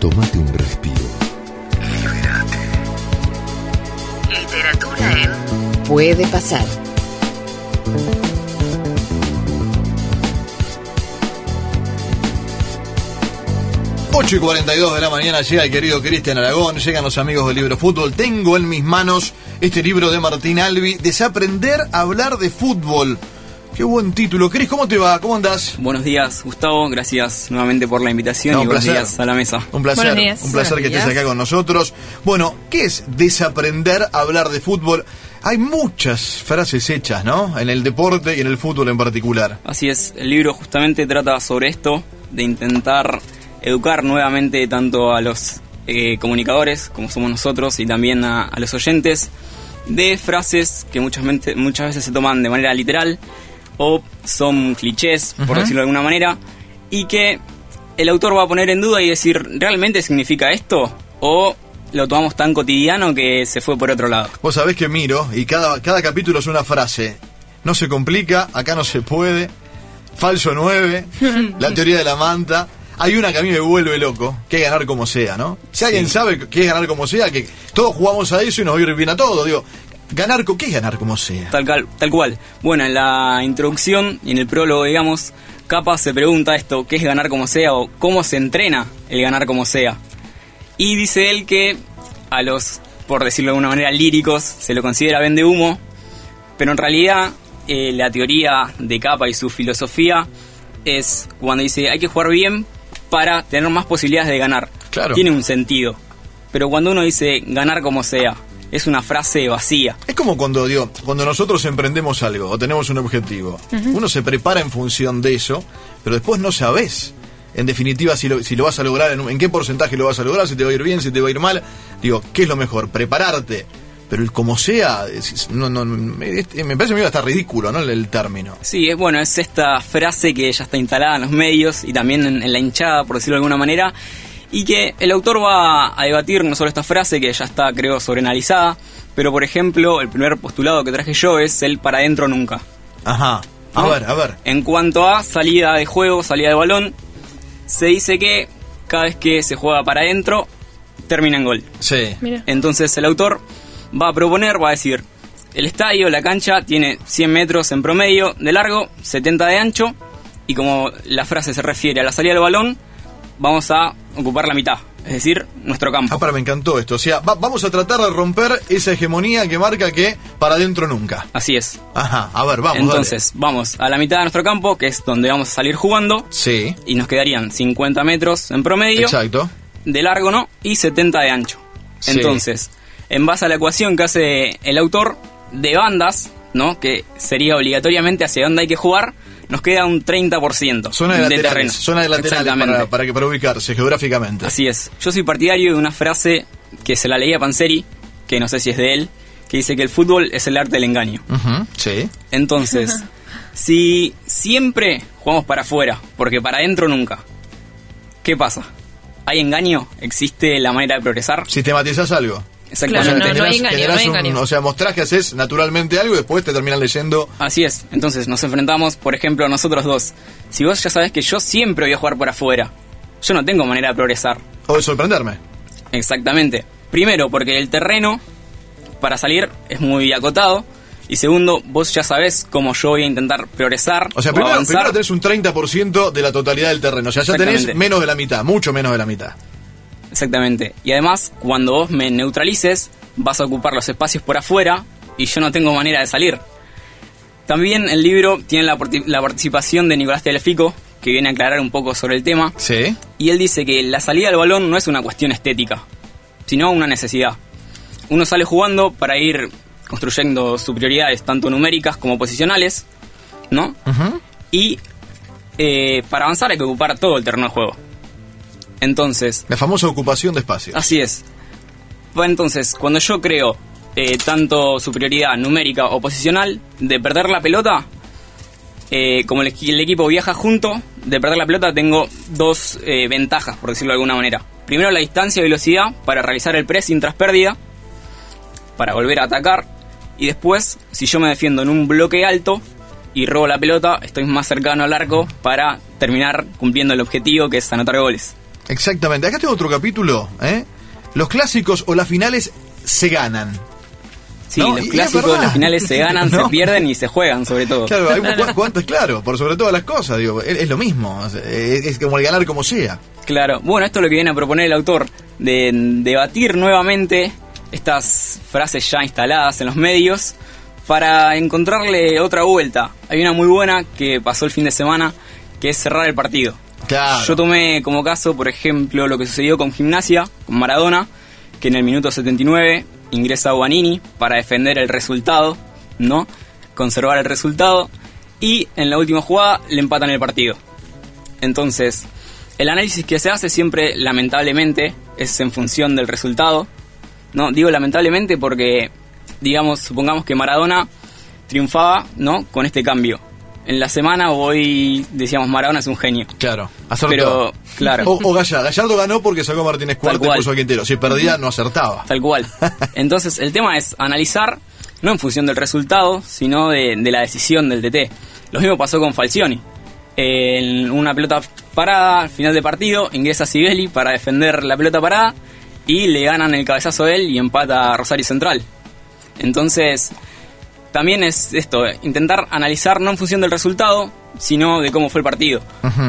Tómate un respiro. Libérate. Literatura en Puede pasar. 8 y 42 de la mañana llega el querido Cristian Aragón, llegan los amigos del libro Fútbol. Tengo en mis manos este libro de Martín Albi, Desaprender a hablar de fútbol. Qué buen título. Cris, ¿cómo te va? ¿Cómo andás? Buenos días, Gustavo. Gracias nuevamente por la invitación No, y un buenos placer. días a la mesa. Un placer, Buenos días. un placer Buenos que estés días. acá con nosotros. Bueno, ¿qué es desaprender a hablar de fútbol? Hay muchas frases hechas, ¿no? En el deporte y en el fútbol en particular. Así es, el libro justamente trata sobre esto, de intentar educar nuevamente tanto a los eh, comunicadores, como somos nosotros, y también a, a los oyentes, de frases que muchas, mente- muchas veces se toman de manera literal o son clichés, por decirlo de alguna manera, y que el autor va a poner en duda y decir, ¿realmente significa esto? ¿O lo tomamos tan cotidiano que se fue por otro lado? Vos sabés que miro y cada, cada capítulo es una frase. No se complica, acá no se puede. Falso 9, la teoría de la manta. Hay una que a mí me vuelve loco, que es ganar como sea, ¿no? Si alguien sabe que es ganar como sea, que todos jugamos a eso y nos va a ir bien a todo. Digo, ganar, ¿qué es ganar como sea? Tal, cal- tal cual. Bueno, en la introducción y en el prólogo, digamos, Capa se pregunta esto, ¿qué es ganar como sea o cómo se entrena el ganar como sea? Y dice él que a los, por decirlo de alguna manera, líricos se lo considera vende humo, pero en realidad eh, la teoría de Capa y su filosofía es cuando dice hay que jugar bien para tener más posibilidades de ganar. Claro. Tiene un sentido. Pero cuando uno dice ganar como sea, es una frase vacía. Es como cuando, digo, cuando nosotros emprendemos algo o tenemos un objetivo. Uno se prepara en función de eso, pero después no sabes, en definitiva, si lo, si lo vas a lograr, en, en qué porcentaje lo vas a lograr, si te va a ir bien, si te va a ir mal. Digo, ¿qué es lo mejor? Prepararte. Pero el como sea, no, no, me, es- me parece que me iba a estar ridículo, ¿no? El, el término. Sí, es bueno, es esta frase que ya está instalada en los medios y también en, en la hinchada, por decirlo de alguna manera, y que el autor va a debatir no solo esta frase que ya está, creo, sobreanalizada, pero por ejemplo, el primer postulado que traje yo es el para adentro nunca. Ajá. A ¿no? ver, a ver. En cuanto a salida de juego, salida de balón, se dice que cada vez que se juega para adentro, termina en gol. Sí. Mira. Entonces el autor va a proponer, va a decir, el estadio, la cancha, tiene 100 metros en promedio de largo, 70 de ancho, y como la frase se refiere a la salida del balón, vamos a ocupar la mitad, es decir, nuestro campo. Ah, para, me encantó esto. O sea, va- vamos a tratar de romper esa hegemonía que marca que para adentro nunca. Así es. Ajá, a ver, vamos. Entonces, vamos a la mitad de nuestro campo, que es donde vamos a salir jugando. Sí, y nos quedarían 50 metros en promedio. exacto. de largo, ¿no? Y 70 de ancho. Sí. Entonces, en base a la ecuación que hace el autor de bandas, ¿no? Que sería obligatoriamente hacia dónde hay que jugar, nos queda un 30% Zona de, laterales, terreno. zona de laterales para, para que para ubicarse geográficamente. Así es. Yo soy partidario de una frase que se la leía a Panseri, que no sé si es de él, que dice que el fútbol es el arte del engaño. Sí. Entonces, si siempre jugamos para afuera, porque para adentro nunca, ¿qué pasa? ¿Hay engaño? ¿Existe la manera de progresar? Sistematizás algo. Exactamente. Claro, no, generás no hay un- o sea, mostrás que haces naturalmente algo y después te terminan leyendo. Así es. Entonces nos enfrentamos, por ejemplo, nosotros dos. Si vos ya sabes que yo siempre voy a jugar por afuera, yo no tengo manera de progresar. O de sorprenderme. Exactamente. Primero, porque el terreno para salir es muy acotado. Y segundo, vos ya sabés cómo yo voy a intentar progresar O sea, primero, primero tenés un 30% de la totalidad del terreno. O sea, ya tenés menos de la mitad, mucho menos de la mitad. Exactamente. Y además, cuando vos me neutralices, vas a ocupar los espacios por afuera y yo no tengo manera de salir. También el libro tiene la, la participación de Nicolás Telefico, que viene a aclarar un poco sobre el tema. Sí. Y él dice que la salida del balón no es una cuestión estética, sino una necesidad. Uno sale jugando para ir construyendo superioridades tanto numéricas como posicionales, ¿no? Y eh, para avanzar hay que ocupar todo el terreno de juego. Entonces, La famosa ocupación de espacio. así es. Entonces, cuando yo creo eh, tanto superioridad numérica o posicional, de perder la pelota, eh, como el equipo viaja junto, de perder la pelota tengo dos eh, ventajas, por decirlo de alguna manera. Primero, la distancia y velocidad para realizar el pressing tras pérdida, para volver a atacar. Y después, si yo me defiendo en un bloque alto y robo la pelota, estoy más cercano al arco para terminar cumpliendo el objetivo que es anotar goles. Exactamente. Acá tengo otro capítulo, ¿eh? Los clásicos o las finales se ganan. Sí, No, los clásicos las finales se ganan, No. se pierden y se juegan, sobre todo. Claro, hay cu- cuántas, claro, por sobre todas las cosas, digo, es, es lo mismo, es, es como el ganar como sea. Claro, bueno, esto es lo que viene a proponer el autor, de debatir nuevamente estas frases ya instaladas en los medios para encontrarle otra vuelta. Hay una muy buena que pasó el fin de semana, que es cerrar el partido. Yo tomé como caso, por ejemplo, lo que sucedió con Gimnasia, con Maradona, que en el minuto 79 ingresa Guanini para defender el resultado, ¿no? Conservar el resultado. Y en la última jugada le empatan el partido. Entonces, el análisis que se hace siempre, lamentablemente, es en función del resultado. No, digo lamentablemente porque, digamos, supongamos que Maradona triunfaba, ¿no? Con este cambio. En la semana hoy decíamos Maradona es un genio. Claro, acertó. Pero, claro. O, o Gallardo. Gallardo ganó porque sacó a Martínez Cuarta y puso a Quintero. Si perdía, no acertaba. Tal cual. Entonces, el tema es analizar, no en función del resultado, sino de, de la decisión del TT. Lo mismo pasó con Falcioni. En una pelota parada, al final de partido, ingresa Sibeli para defender la pelota parada y le ganan el cabezazo a él y empata a Rosario Central. Entonces, también es esto, intentar analizar no en función del resultado, sino de cómo fue el partido.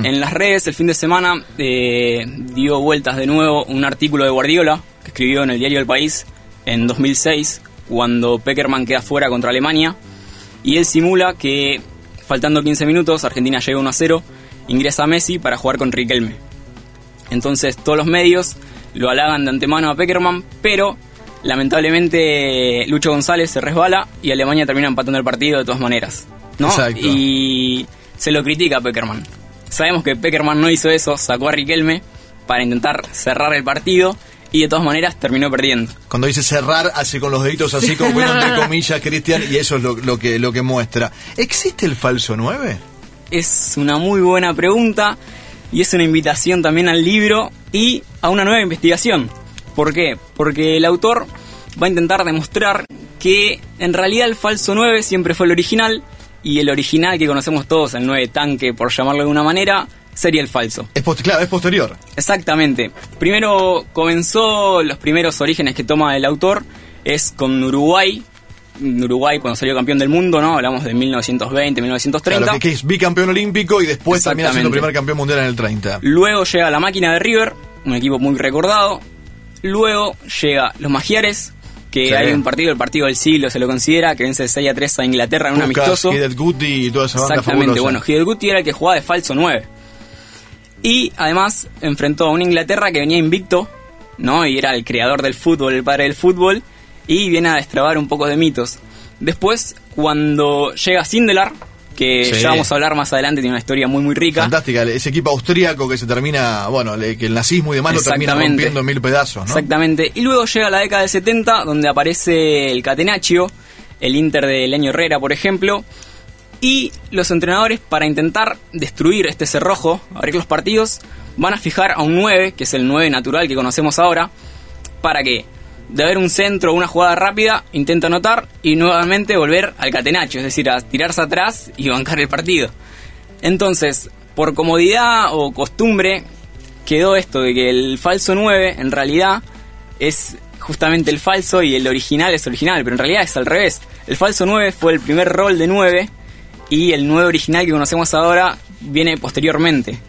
En las redes el fin de semana eh, dio vueltas de nuevo un artículo de Guardiola que escribió en el diario El País en 2006, cuando Peckerman queda fuera contra Alemania, y él simula que faltando 15 minutos Argentina llega 1 a 0, ingresa Messi para jugar con Riquelme. Entonces todos los medios lo halagan de antemano a Peckerman, pero lamentablemente Lucho González se resbala y Alemania termina empatando el partido de todas maneras. ¿no? Exacto. Y se lo critica a Peckerman. Sabemos que Peckerman no hizo eso, sacó a Riquelme para intentar cerrar el partido y de todas maneras terminó perdiendo. Cuando dice cerrar, hace con los deditos así como bueno, entre comillas, Cristian, y eso es lo, lo que, lo que muestra. ¿Existe el falso 9? Es una muy buena pregunta y es una invitación también al libro y a una nueva investigación. ¿Por qué? Porque el autor va a intentar demostrar que en realidad el falso 9 siempre fue el original y el original que conocemos todos, el 9 tanque por llamarlo de alguna manera, sería el falso. Es claro, es posterior. Exactamente. Primero comenzó los primeros orígenes que toma el autor es con Uruguay. Uruguay cuando salió campeón del mundo, ¿no? Hablamos de 1920, 1930. Claro, que, que es bicampeón olímpico y después también Exactamente. primer campeón mundial en el 30. Luego llega la máquina de River, un equipo muy recordado. Luego llega los Magiares, que Sí. hay un partido, el partido del siglo se lo considera, que vence 6 a 3 a Inglaterra en un amistoso. Guti y toda esa banda Exactamente, fabulosa. bueno, Hidel Guti era el que jugaba de falso 9. Y además enfrentó a una Inglaterra que venía invicto, ¿no? Y era el creador del fútbol, el padre del fútbol, y viene a destrabar un poco de mitos. Después, cuando llega Sindelar, que Sí. ya vamos a hablar más adelante, tiene una historia muy muy rica. Fantástica, ese equipo austríaco que se termina, bueno, le- que el nazismo y demás lo termina rompiendo en mil pedazos, ¿no? Exactamente. Y luego llega la década del 70, donde aparece el Catenaccio, el Inter de Leño Herrera, por ejemplo. Y los entrenadores, para intentar destruir este cerrojo, abrir los partidos, van a fijar a un 9, que es el 9 natural que conocemos ahora, para que, de haber un centro o una jugada rápida, intenta anotar y nuevamente volver al catenacho, es decir, a tirarse atrás y bancar el partido. Entonces, por comodidad o costumbre, quedó esto de que el falso 9 en realidad es justamente el falso y el original es original, pero en realidad es al revés. El falso 9 fue el primer rol de 9 y el 9 original que conocemos ahora viene posteriormente.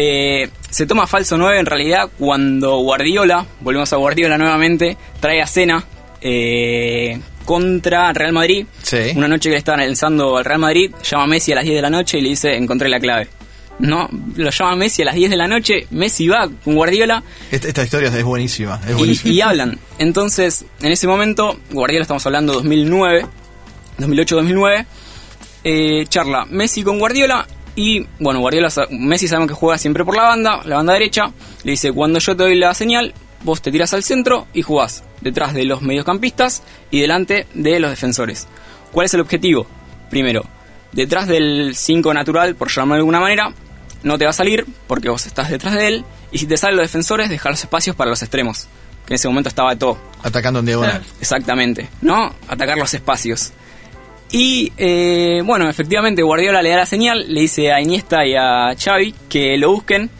Eh, se toma falso 9 en realidad cuando Guardiola, volvemos a Guardiola nuevamente, trae a Cena eh, contra Real Madrid. Sí. Una noche que le estaban lanzando al Real Madrid, llama a Messi a las 10 de la noche y le dice, encontré la clave. No, lo llama Messi a las 10 de la noche, Messi va con Guardiola Esta, esta historia es buenísima, es y, buenísima. y hablan. Entonces, en ese momento, Guardiola estamos hablando 2009, 2008-2009, eh, charla Messi con Guardiola y, bueno, Guardiola, Messi sabemos que juega siempre por la banda, la banda derecha, le dice, cuando yo te doy la señal, vos te tiras al centro y jugás detrás de los mediocampistas y delante de los defensores. ¿Cuál es el objetivo? Primero, detrás del 5 natural, por llamarlo de alguna manera, no te va a salir porque vos estás detrás de él. Y si te salen los defensores, dejar los espacios para los extremos. Que en ese momento estaba todo. Atacando en diagonal. Exactamente, ¿no? Atacar los espacios. Y eh, bueno, efectivamente Guardiola le da la señal, le dice a Iniesta y a Xavi que lo busquen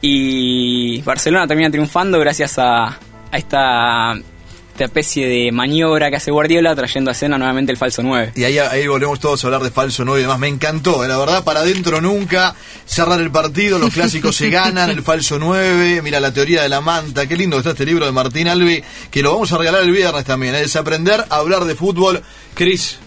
Y Barcelona termina triunfando gracias a, esta, esta especie de maniobra que hace Guardiola trayendo a escena nuevamente el falso 9. Y ahí, ahí volvemos todos a hablar de falso 9 y demás. Me encantó, eh, la verdad, para adentro nunca. Cerrar el partido, los clásicos se ganan, el falso 9. Mira la teoría de la manta. Qué lindo está este libro de Martín Albi, que lo vamos a regalar el viernes también. Es aprender a hablar de fútbol. Cris,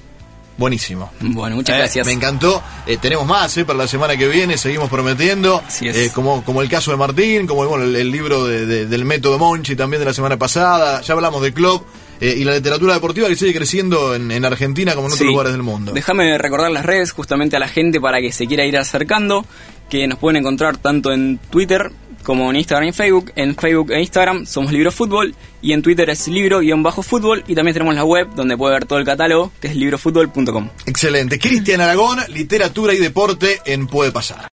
buenísimo. Bueno, muchas Eh, gracias. Me encantó. Eh, tenemos más eh, para la semana que viene, seguimos prometiendo. Así es. Eh, como, como el caso de Martín, como bueno, el, el libro de- de- del método Monchi también de la semana pasada. Ya hablamos de Club y la literatura deportiva que sigue creciendo en, en Argentina como en otros Sí. lugares del mundo. Déjame recordar las redes justamente a la gente para que se quiera ir acercando, que nos pueden encontrar tanto en Twitter como en Instagram y Facebook. En Facebook e Instagram somos Libro Fútbol y en Twitter es libro-fútbol y también tenemos la web donde puede ver todo el catálogo que es librofútbol.com. Excelente. Cristian Aragón, literatura y deporte en Puede Pasar.